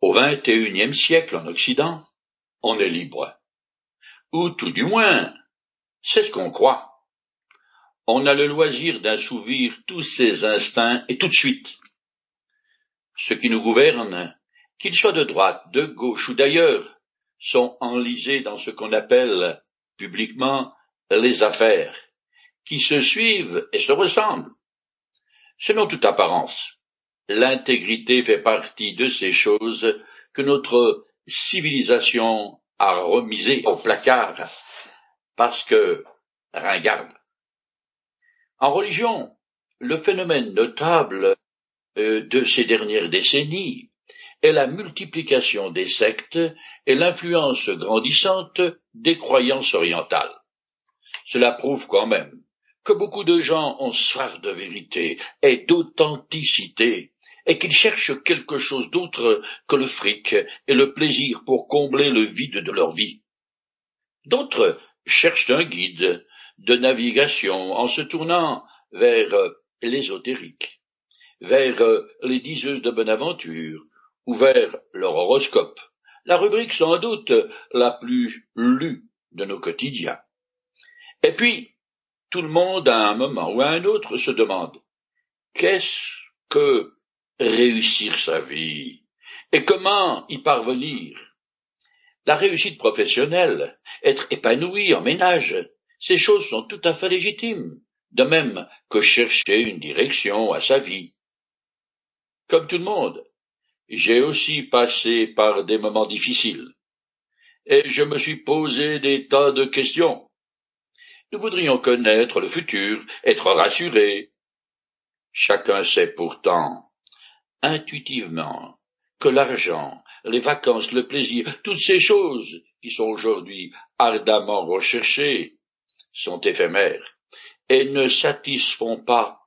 Au vingt et unième siècle en Occident, on est libre. Ou tout du moins, c'est ce qu'on croit. On a le loisir d'assouvir tous ses instincts et tout de suite. Ceux qui nous gouvernent, qu'ils soient de droite, de gauche ou d'ailleurs, sont enlisés dans ce qu'on appelle publiquement les affaires, qui se suivent et se ressemblent. Selon toute apparence, l'intégrité fait partie de ces choses que notre civilisation a remisées au placard parce que ringarde. En religion, le phénomène notable euh, de ces dernières décennies est la multiplication des sectes et l'influence grandissante des croyances orientales. Cela prouve quand même que beaucoup de gens ont soif de vérité et d'authenticité, et qu'ils cherchent quelque chose d'autre que le fric et le plaisir pour combler le vide de leur vie. D'autres cherchent un guide de navigation en se tournant vers l'ésotérique, vers les diseuses de bonne aventure, ou vers leur horoscope, la rubrique sans doute la plus lue de nos quotidiens. Et puis, tout le monde, à un moment ou à un autre, se demande qu'est-ce que réussir sa vie et comment y parvenir? La réussite professionnelle, être épanoui en ménage, ces choses sont tout à fait légitimes, de même que chercher une direction à sa vie. Comme tout le monde, j'ai aussi passé par des moments difficiles, et je me suis posé des tas de questions. Nous voudrions connaître le futur, être rassurés. Chacun sait pourtant, intuitivement, que l'argent, les vacances, le plaisir, toutes ces choses qui sont aujourd'hui ardemment recherchées, sont éphémères et ne satisfont pas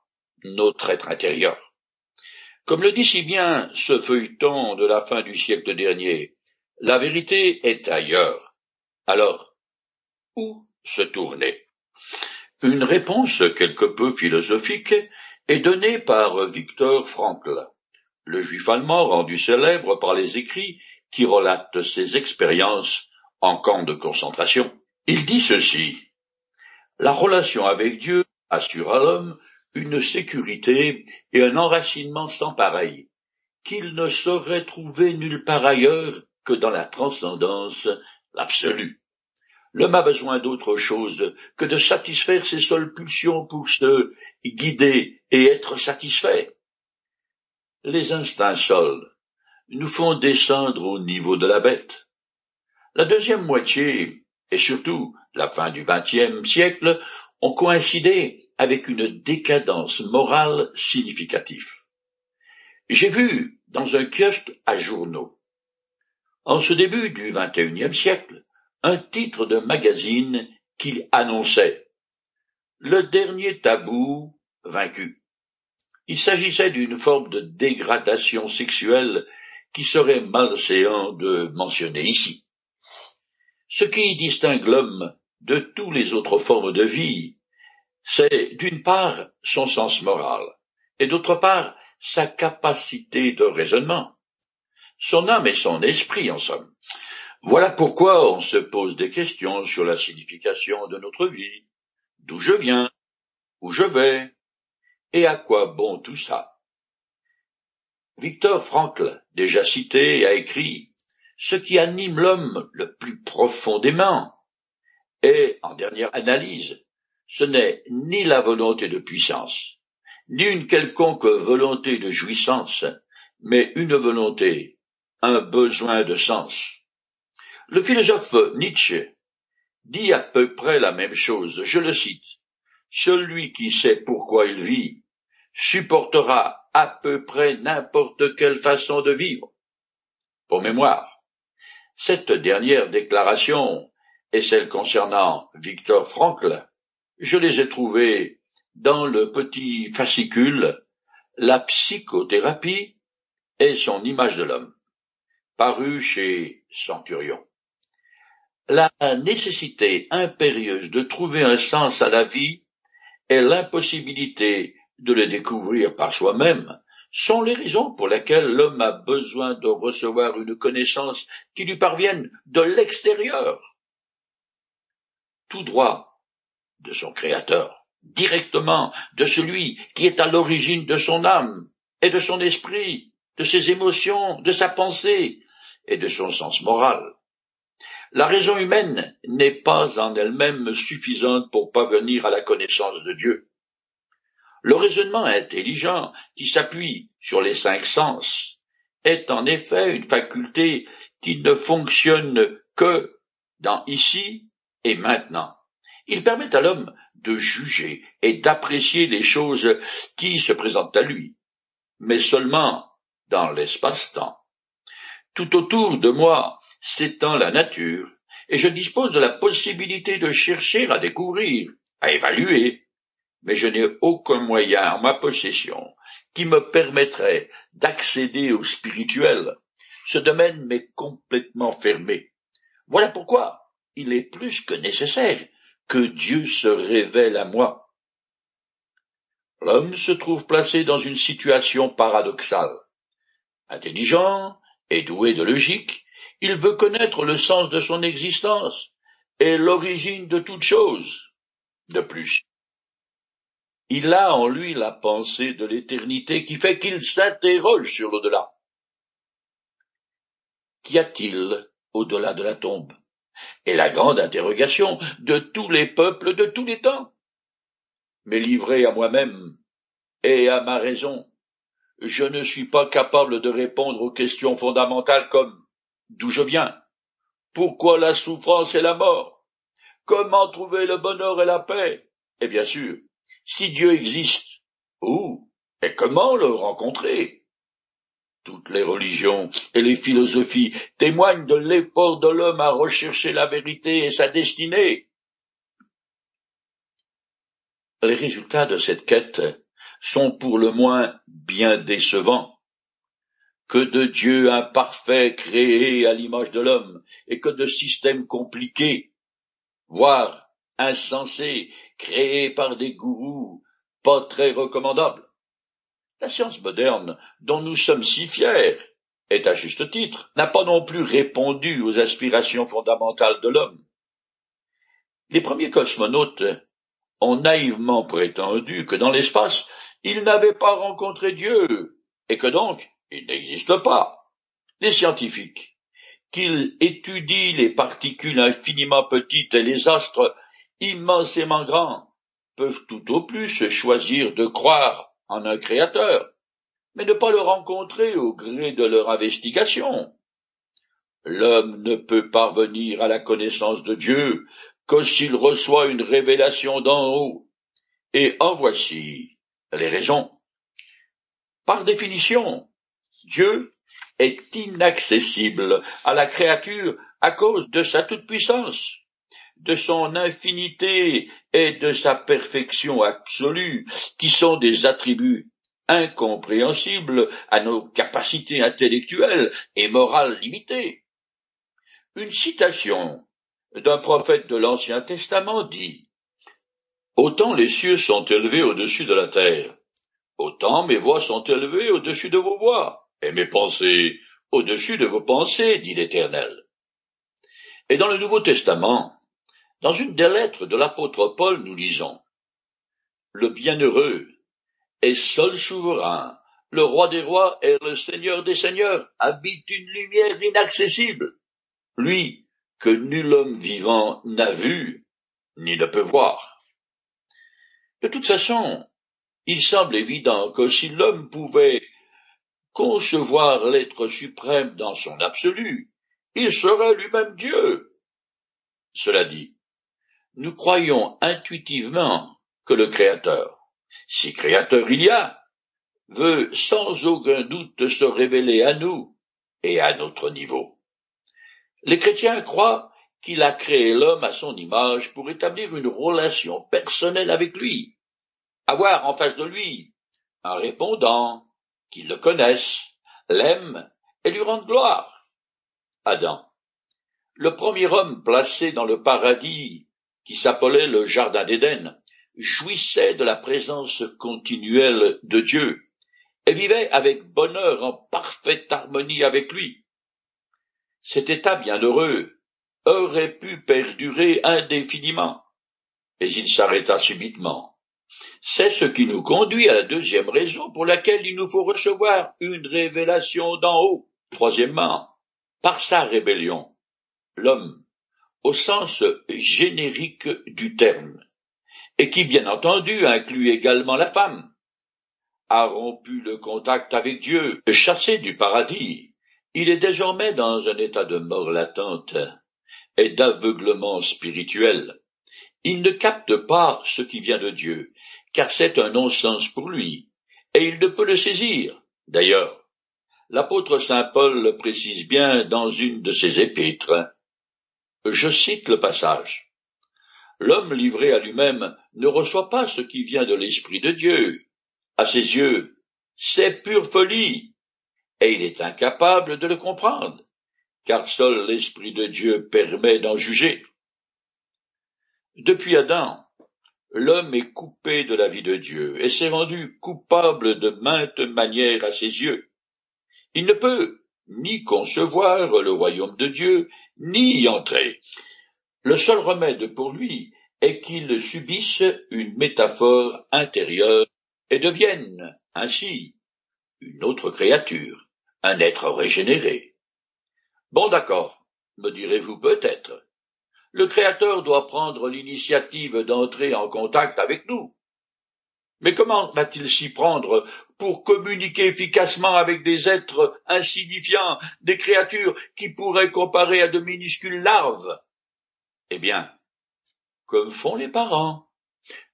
notre être intérieur. Comme le dit si bien ce feuilleton de la fin du siècle dernier, la vérité est ailleurs. Alors, où se tourner? Une réponse quelque peu philosophique est donnée par Victor Frankl, le juif allemand rendu célèbre par les écrits qui relatent ses expériences en camp de concentration. Il dit ceci. La relation avec Dieu assure à l'homme une sécurité et un enracinement sans pareil, qu'il ne saurait trouver nulle part ailleurs que dans la transcendance, l'absolu. L'homme a besoin d'autre chose que de satisfaire ses seules pulsions pour se guider et être satisfait. Les instincts seuls nous font descendre au niveau de la bête. La deuxième moitié, et surtout la fin du vingtième siècle, ont coïncidé avec une décadence morale significative. J'ai vu dans un kiosque à journaux, en ce début du unième siècle, un titre de magazine qui annonçait Le dernier tabou vaincu. Il s'agissait d'une forme de dégradation sexuelle qui serait malséant de mentionner ici. Ce qui distingue l'homme de toutes les autres formes de vie, c'est d'une part son sens moral, et d'autre part sa capacité de raisonnement, son âme et son esprit en somme. Voilà pourquoi on se pose des questions sur la signification de notre vie, d'où je viens, où je vais, et à quoi bon tout ça? Victor Frankl, déjà cité, a écrit Ce qui anime l'homme le plus profondément et, en dernière analyse, ce n'est ni la volonté de puissance, ni une quelconque volonté de jouissance, mais une volonté, un besoin de sens. Le philosophe Nietzsche dit à peu près la même chose, je le cite. Celui qui sait pourquoi il vit supportera à peu près n'importe quelle façon de vivre. Pour mémoire, cette dernière déclaration et celle concernant Victor Frankl, je les ai trouvées dans le petit fascicule La psychothérapie et son image de l'homme, paru chez Centurion. La nécessité impérieuse de trouver un sens à la vie et l'impossibilité de le découvrir par soi-même sont les raisons pour lesquelles l'homme a besoin de recevoir une connaissance qui lui parvienne de l'extérieur, tout droit de son Créateur, directement de celui qui est à l'origine de son âme et de son esprit, de ses émotions, de sa pensée et de son sens moral. La raison humaine n'est pas en elle-même suffisante pour parvenir à la connaissance de Dieu. Le raisonnement intelligent, qui s'appuie sur les cinq sens, est en effet une faculté qui ne fonctionne que dans ici et maintenant. Il permet à l'homme de juger et d'apprécier les choses qui se présentent à lui, mais seulement dans l'espace-temps. Tout autour de moi s'étend la nature, et je dispose de la possibilité de chercher à découvrir, à évaluer, mais je n'ai aucun moyen en ma possession qui me permettrait d'accéder au spirituel. Ce domaine m'est complètement fermé. Voilà pourquoi il est plus que nécessaire que Dieu se révèle à moi. L'homme se trouve placé dans une situation paradoxale. Intelligent et doué de logique, il veut connaître le sens de son existence et l'origine de toute chose. De plus, il a en lui la pensée de l'éternité qui fait qu'il s'interroge sur l'au-delà. Qu'y a-t-il au-delà de la tombe? Et la grande interrogation de tous les peuples de tous les temps. Mais livré à moi-même et à ma raison, je ne suis pas capable de répondre aux questions fondamentales comme d'où je viens, pourquoi la souffrance et la mort, comment trouver le bonheur et la paix, et bien sûr, si Dieu existe, où et comment le rencontrer? Toutes les religions et les philosophies témoignent de l'effort de l'homme à rechercher la vérité et sa destinée. Les résultats de cette quête sont pour le moins bien décevants. Que de dieux imparfaits créés à l'image de l'homme, et que de systèmes compliqués, voire insensés, créés par des gourous pas très recommandables. La science moderne, dont nous sommes si fiers, et à juste titre, n'a pas non plus répondu aux aspirations fondamentales de l'homme. Les premiers cosmonautes ont naïvement prétendu que dans l'espace, ils n'avaient pas rencontré Dieu, et que donc il n'existe pas. Les scientifiques, qu'ils étudient les particules infiniment petites et les astres immensément grands, peuvent tout au plus choisir de croire en un créateur, mais ne pas le rencontrer au gré de leur investigation. L'homme ne peut parvenir à la connaissance de Dieu que s'il reçoit une révélation d'en haut. Et en voici les raisons. Par définition, Dieu est inaccessible à la créature à cause de sa toute-puissance de son infinité et de sa perfection absolue, qui sont des attributs incompréhensibles à nos capacités intellectuelles et morales limitées. Une citation d'un prophète de l'Ancien Testament dit Autant les cieux sont élevés au-dessus de la terre, autant mes voix sont élevées au-dessus de vos voix, et mes pensées au-dessus de vos pensées, dit l'Éternel. Et dans le Nouveau Testament, dans une des lettres de l'apôtre Paul, nous lisons Le bienheureux est seul souverain, le roi des rois et le seigneur des seigneurs habite une lumière inaccessible, lui que nul homme vivant n'a vu ni ne peut voir. De toute façon, il semble évident que si l'homme pouvait concevoir l'être suprême dans son absolu, il serait lui-même Dieu. Cela dit, nous croyons intuitivement que le Créateur, si Créateur il y a, veut sans aucun doute se révéler à nous et à notre niveau. Les chrétiens croient qu'il a créé l'homme à son image pour établir une relation personnelle avec lui, avoir en face de lui un répondant, qu'il le connaisse, l'aime et lui rende gloire. Adam, le premier homme placé dans le paradis qui s'appelait le Jardin d'Éden, jouissait de la présence continuelle de Dieu, et vivait avec bonheur en parfaite harmonie avec lui. Cet état bienheureux aurait pu perdurer indéfiniment, mais il s'arrêta subitement. C'est ce qui nous conduit à la deuxième raison pour laquelle il nous faut recevoir une révélation d'en haut. Troisièmement, par sa rébellion, l'homme, au sens générique du terme, et qui bien entendu inclut également la femme, a rompu le contact avec Dieu, chassé du paradis. Il est désormais dans un état de mort latente et d'aveuglement spirituel. Il ne capte pas ce qui vient de Dieu, car c'est un non-sens pour lui, et il ne peut le saisir. D'ailleurs, l'apôtre saint Paul le précise bien dans une de ses épîtres. Je cite le passage. L'homme livré à lui-même ne reçoit pas ce qui vient de l'Esprit de Dieu, à ses yeux, c'est pure folie, et il est incapable de le comprendre, car seul l'Esprit de Dieu permet d'en juger. Depuis Adam, l'homme est coupé de la vie de Dieu et s'est rendu coupable de maintes manières à ses yeux. Il ne peut ni concevoir le royaume de Dieu, ni y entrer. Le seul remède pour lui est qu'il subisse une métaphore intérieure et deviennent ainsi une autre créature, un être régénéré. Bon d'accord, me direz-vous peut-être. Le Créateur doit prendre l'initiative d'entrer en contact avec nous. Mais comment va-t-il s'y prendre pour communiquer efficacement avec des êtres insignifiants, des créatures qui pourraient comparer à de minuscules larves? Eh bien, comme font les parents.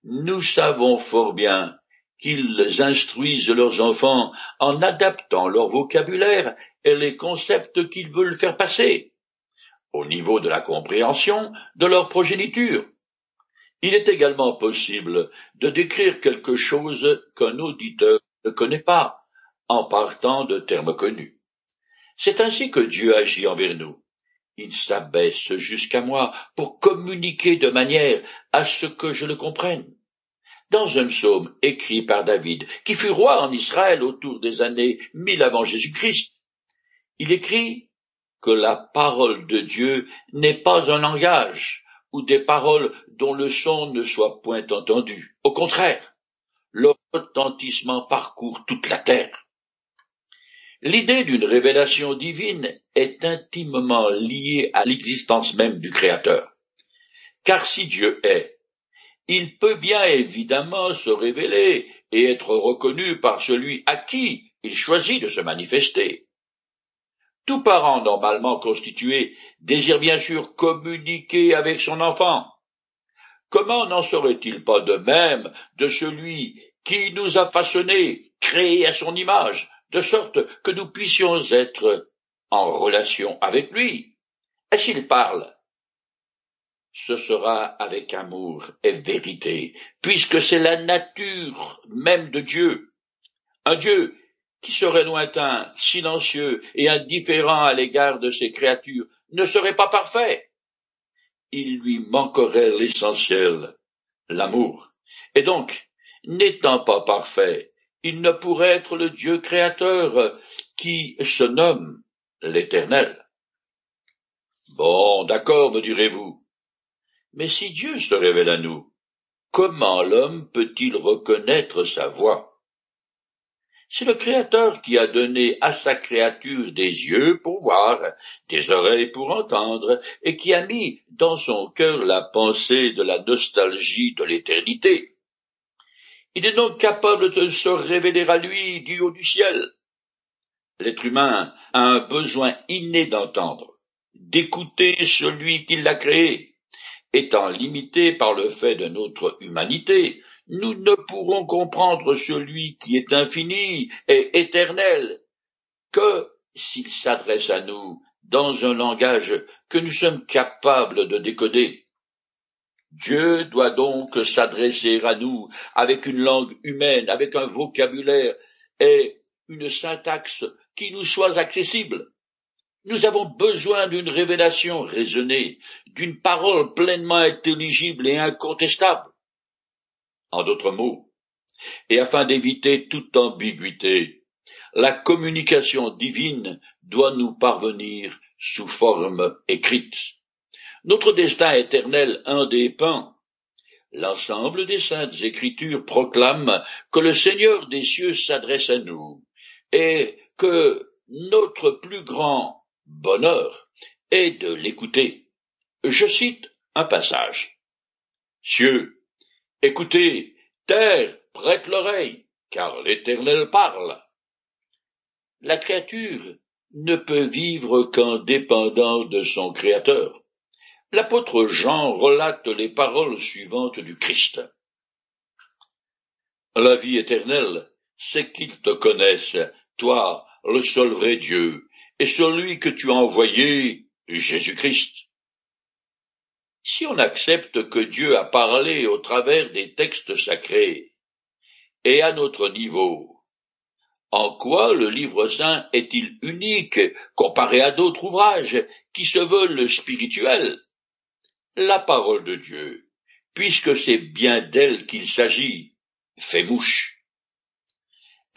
Nous savons fort bien qu'ils instruisent leurs enfants en adaptant leur vocabulaire et les concepts qu'ils veulent faire passer, au niveau de la compréhension de leur progéniture. Il est également possible de décrire quelque chose qu'un auditeur ne connaît pas, en partant de termes connus. C'est ainsi que Dieu agit envers nous. Il s'abaisse jusqu'à moi pour communiquer de manière à ce que je le comprenne dans un psaume écrit par David, qui fut roi en Israël autour des années mille avant Jésus-Christ. Il écrit que la parole de Dieu n'est pas un langage ou des paroles dont le son ne soit point entendu. Au contraire, leur retentissement parcourt toute la terre. L'idée d'une révélation divine est intimement liée à l'existence même du Créateur. Car si Dieu est, il peut bien évidemment se révéler et être reconnu par celui à qui il choisit de se manifester. Tout parent normalement constitué désire bien sûr communiquer avec son enfant. Comment n'en serait-il pas de même de celui qui nous a façonnés, créés à son image, de sorte que nous puissions être en relation avec lui? Et s'il parle, ce sera avec amour et vérité, puisque c'est la nature même de Dieu. Un Dieu qui serait lointain, silencieux et indifférent à l'égard de ses créatures ne serait pas parfait. Il lui manquerait l'essentiel, l'amour. Et donc, n'étant pas parfait, il ne pourrait être le Dieu créateur qui se nomme l'Éternel. Bon, d'accord, me direz-vous. Mais si Dieu se révèle à nous, comment l'homme peut-il reconnaître sa voix? C'est le Créateur qui a donné à sa créature des yeux pour voir, des oreilles pour entendre, et qui a mis dans son cœur la pensée de la nostalgie de l'éternité. Il est donc capable de se révéler à lui du haut du ciel. L'être humain a un besoin inné d'entendre, d'écouter celui qui l'a créé, Étant limités par le fait de notre humanité, nous ne pourrons comprendre celui qui est infini et éternel que s'il s'adresse à nous dans un langage que nous sommes capables de décoder. Dieu doit donc s'adresser à nous avec une langue humaine, avec un vocabulaire et une syntaxe qui nous soit accessible. Nous avons besoin d'une révélation raisonnée, d'une parole pleinement intelligible et incontestable. En d'autres mots, et afin d'éviter toute ambiguïté, la communication divine doit nous parvenir sous forme écrite. Notre destin éternel indépend. L'ensemble des saintes écritures proclame que le Seigneur des cieux s'adresse à nous et que notre plus grand bonheur est de l'écouter. Je cite un passage. Cieux, écoutez, terre, prête l'oreille, car l'Éternel parle. La créature ne peut vivre qu'en dépendant de son Créateur. L'apôtre Jean relate les paroles suivantes du Christ. La vie éternelle, c'est qu'ils te connaissent, toi, le seul vrai Dieu, et celui que tu as envoyé, Jésus-Christ. Si on accepte que Dieu a parlé au travers des textes sacrés, et à notre niveau, en quoi le livre saint est-il unique comparé à d'autres ouvrages qui se veulent spirituels? La parole de Dieu, puisque c'est bien d'elle qu'il s'agit, fait mouche.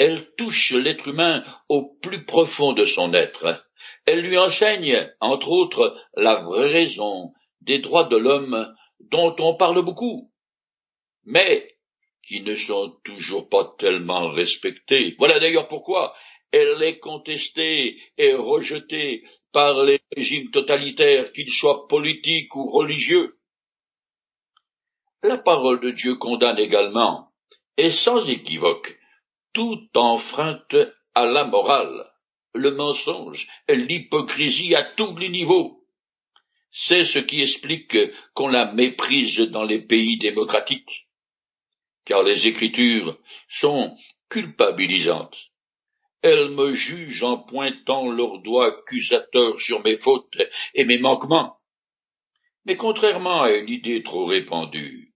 Elle touche l'être humain au plus profond de son être. Elle lui enseigne, entre autres, la vraie raison des droits de l'homme dont on parle beaucoup. Mais qui ne sont toujours pas tellement respectés. Voilà d'ailleurs pourquoi elle est contestée et rejetée par les régimes totalitaires, qu'ils soient politiques ou religieux. La parole de Dieu condamne également, et sans équivoque, toute enfreinte à la morale, le mensonge, l'hypocrisie à tous les niveaux. C'est ce qui explique qu'on la méprise dans les pays démocratiques car les Écritures sont culpabilisantes. Elles me jugent en pointant leurs doigts accusateurs sur mes fautes et mes manquements. Mais contrairement à une idée trop répandue,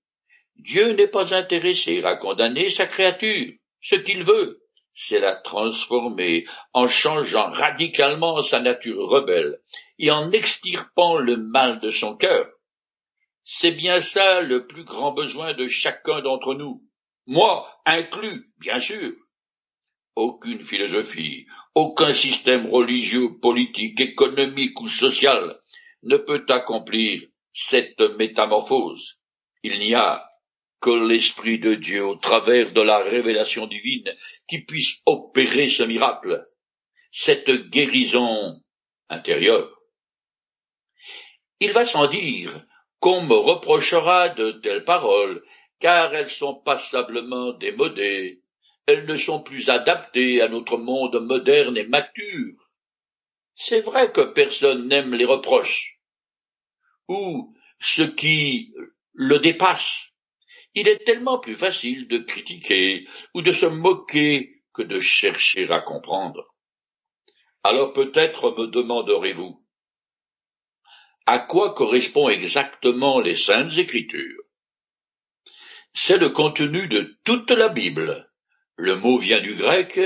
Dieu n'est pas intéressé à condamner sa créature. Ce qu'il veut, c'est la transformer en changeant radicalement sa nature rebelle et en extirpant le mal de son cœur. C'est bien ça le plus grand besoin de chacun d'entre nous. Moi inclus, bien sûr. Aucune philosophie, aucun système religieux, politique, économique ou social ne peut accomplir cette métamorphose. Il n'y a que l'Esprit de Dieu au travers de la révélation divine qui puisse opérer ce miracle, cette guérison intérieure. Il va sans dire qu'on me reprochera de telles paroles, car elles sont passablement démodées, elles ne sont plus adaptées à notre monde moderne et mature. C'est vrai que personne n'aime les reproches, ou ce qui le dépasse. Il est tellement plus facile de critiquer ou de se moquer que de chercher à comprendre. Alors peut-être me demanderez-vous, à quoi correspondent exactement les saintes écritures? C'est le contenu de toute la Bible. Le mot vient du grec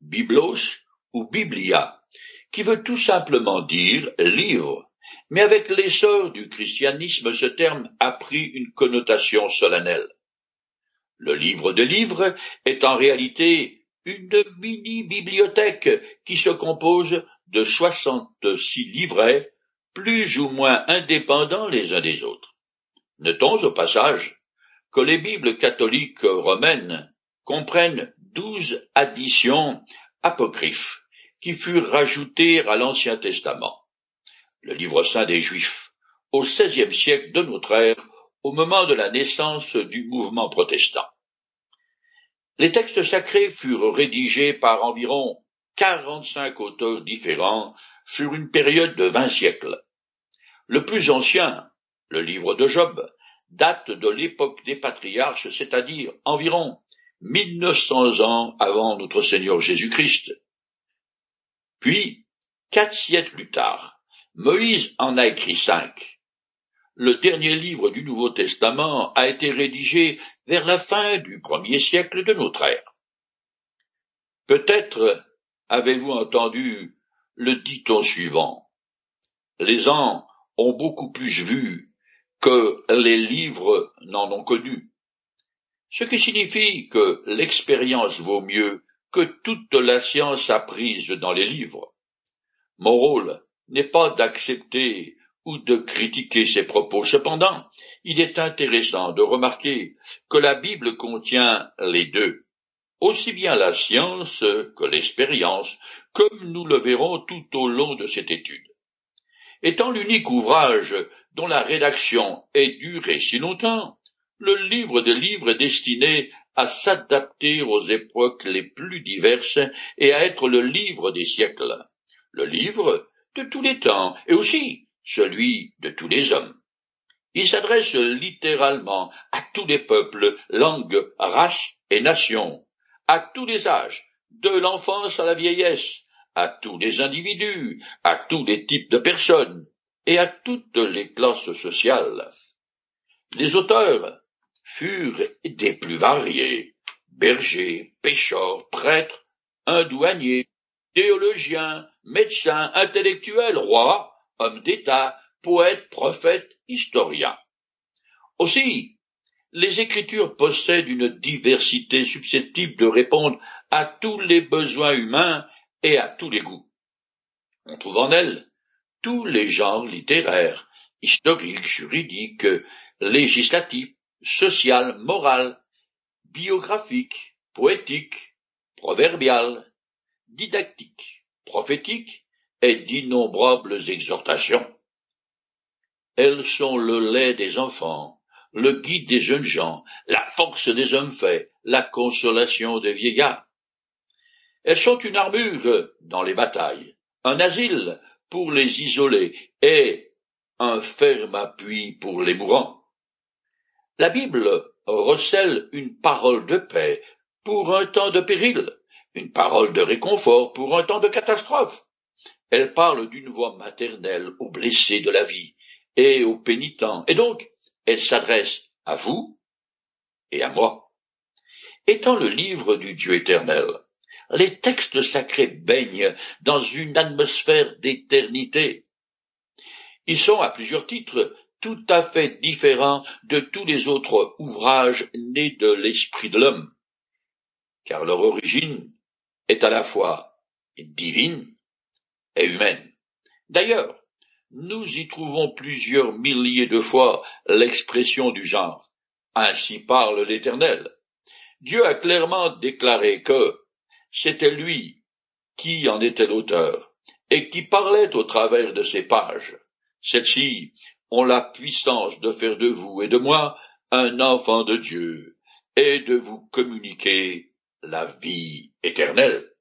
biblos ou biblia, qui veut tout simplement dire livre. Mais avec l'essor du christianisme, ce terme a pris une connotation solennelle. Le livre de livres est en réalité une mini-bibliothèque qui se compose de soixante-six livrets plus ou moins indépendants les uns des autres. Notons au passage que les Bibles catholiques romaines comprennent douze additions apocryphes qui furent rajoutées à l'Ancien Testament, le livre saint des Juifs, au XVIe siècle de notre ère, au moment de la naissance du mouvement protestant. Les textes sacrés furent rédigés par environ quarante-cinq auteurs différents sur une période de vingt siècles. Le plus ancien, le livre de Job, date de l'époque des patriarches, c'est-à-dire environ 1900 ans avant notre Seigneur Jésus-Christ. Puis, quatre siècles plus tard, Moïse en a écrit cinq. Le dernier livre du Nouveau Testament a été rédigé vers la fin du premier siècle de notre ère. Peut-être avez-vous entendu le dicton suivant. Les ans ont beaucoup plus vu que les livres n'en ont connu. Ce qui signifie que l'expérience vaut mieux que toute la science apprise dans les livres. Mon rôle n'est pas d'accepter ou de critiquer ces propos. Cependant, il est intéressant de remarquer que la Bible contient les deux, aussi bien la science que l'expérience, comme nous le verrons tout au long de cette étude. Étant l'unique ouvrage dont la rédaction ait duré si longtemps, le livre des livres est destiné à s'adapter aux époques les plus diverses et à être le livre des siècles, le livre de tous les temps et aussi celui de tous les hommes. Il s'adresse littéralement à tous les peuples, langues, races et nations, à tous les âges, de l'enfance à la vieillesse, à tous les individus, à tous les types de personnes et à toutes les classes sociales. Les auteurs furent des plus variés, bergers, pêcheurs, prêtres, un douanier, théologiens, médecins, intellectuels, rois, hommes d'État, poètes, prophètes, historiens. Aussi, les Écritures possèdent une diversité susceptible de répondre à tous les besoins humains et à tous les goûts. On trouve en elles tous les genres littéraires, historiques, juridiques, législatifs, social, moral, biographique, poétique, proverbial, didactique, prophétique et d'innombrables exhortations. Elles sont le lait des enfants, le guide des jeunes gens, la force des hommes faits, la consolation des vieillards. Elles sont une armure dans les batailles, un asile pour les isolés et un ferme appui pour les mourants. La Bible recèle une parole de paix pour un temps de péril, une parole de réconfort pour un temps de catastrophe. Elle parle d'une voix maternelle aux blessés de la vie et aux pénitents, et donc elle s'adresse à vous et à moi. Étant le livre du Dieu éternel, les textes sacrés baignent dans une atmosphère d'éternité. Ils sont à plusieurs titres tout à fait différent de tous les autres ouvrages nés de l'esprit de l'homme, car leur origine est à la fois divine et humaine. D'ailleurs, nous y trouvons plusieurs milliers de fois l'expression du genre. Ainsi parle l'Éternel. Dieu a clairement déclaré que c'était lui qui en était l'auteur et qui parlait au travers de ces pages. Celle-ci ont la puissance de faire de vous et de moi un enfant de Dieu et de vous communiquer la vie éternelle.